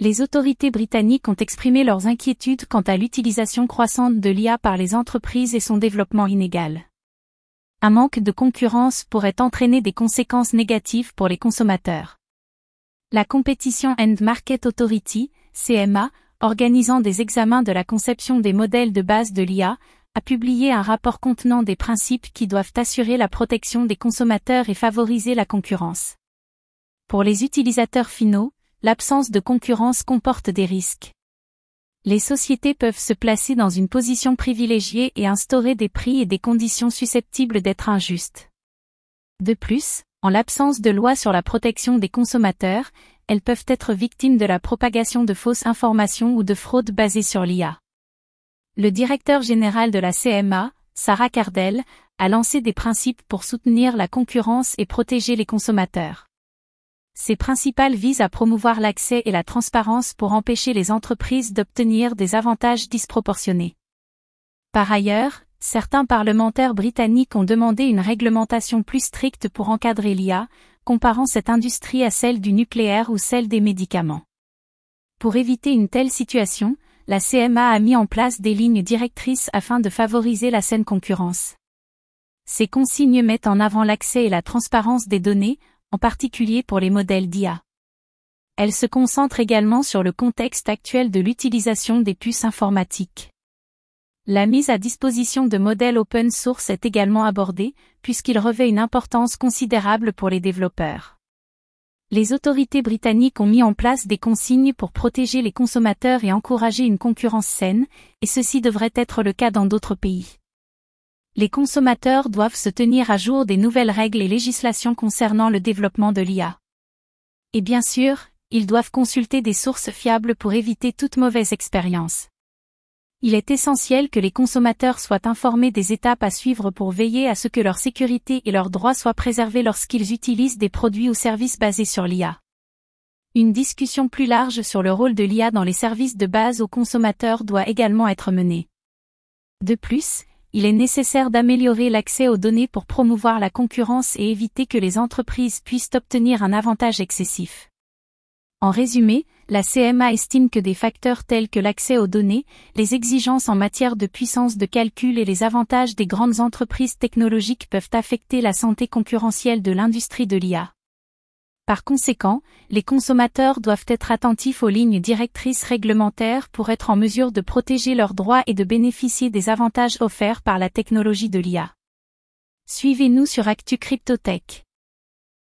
Les autorités britanniques ont exprimé leurs inquiétudes quant à l'utilisation croissante de l'IA par les entreprises et son développement inégal. Un manque de concurrence pourrait entraîner des conséquences négatives pour les consommateurs. La Competition and Market Authority, CMA, organisant des examens de la conception des modèles de base de l'IA, a publié un rapport contenant des principes qui doivent assurer la protection des consommateurs et favoriser la concurrence. Pour les utilisateurs finaux, l'absence de concurrence comporte des risques. Les sociétés peuvent se placer dans une position privilégiée et instaurer des prix et des conditions susceptibles d'être injustes. De plus, en l'absence de loi sur la protection des consommateurs, elles peuvent être victimes de la propagation de fausses informations ou de fraudes basées sur l'IA. Le directeur général de la CMA, Sarah Cardell, a lancé des principes pour soutenir la concurrence et protéger les consommateurs. Ces principales visent à promouvoir l'accès et la transparence pour empêcher les entreprises d'obtenir des avantages disproportionnés. Par ailleurs, certains parlementaires britanniques ont demandé une réglementation plus stricte pour encadrer l'IA, comparant cette industrie à celle du nucléaire ou celle des médicaments. Pour éviter une telle situation, la CMA a mis en place des lignes directrices afin de favoriser la saine concurrence. Ces consignes mettent en avant l'accès et la transparence des données, en particulier pour les modèles d'IA. Elle se concentre également sur le contexte actuel de l'utilisation des puces informatiques. La mise à disposition de modèles open source est également abordée, puisqu'il revêt une importance considérable pour les développeurs. Les autorités britanniques ont mis en place des consignes pour protéger les consommateurs et encourager une concurrence saine, et ceci devrait être le cas dans d'autres pays les consommateurs doivent se tenir à jour des nouvelles règles et législations concernant le développement de l'IA. Et bien sûr, ils doivent consulter des sources fiables pour éviter toute mauvaise expérience. Il est essentiel que les consommateurs soient informés des étapes à suivre pour veiller à ce que leur sécurité et leurs droits soient préservés lorsqu'ils utilisent des produits ou services basés sur l'IA. Une discussion plus large sur le rôle de l'IA dans les services de base aux consommateurs doit également être menée. De plus, il est nécessaire d'améliorer l'accès aux données pour promouvoir la concurrence et éviter que les entreprises puissent obtenir un avantage excessif. En résumé, la CMA estime que des facteurs tels que l'accès aux données, les exigences en matière de puissance de calcul et les avantages des grandes entreprises technologiques peuvent affecter la santé concurrentielle de l'industrie de l'IA. Par conséquent, les consommateurs doivent être attentifs aux lignes directrices réglementaires pour être en mesure de protéger leurs droits et de bénéficier des avantages offerts par la technologie de l'IA. Suivez-nous sur Actu Cryptotech.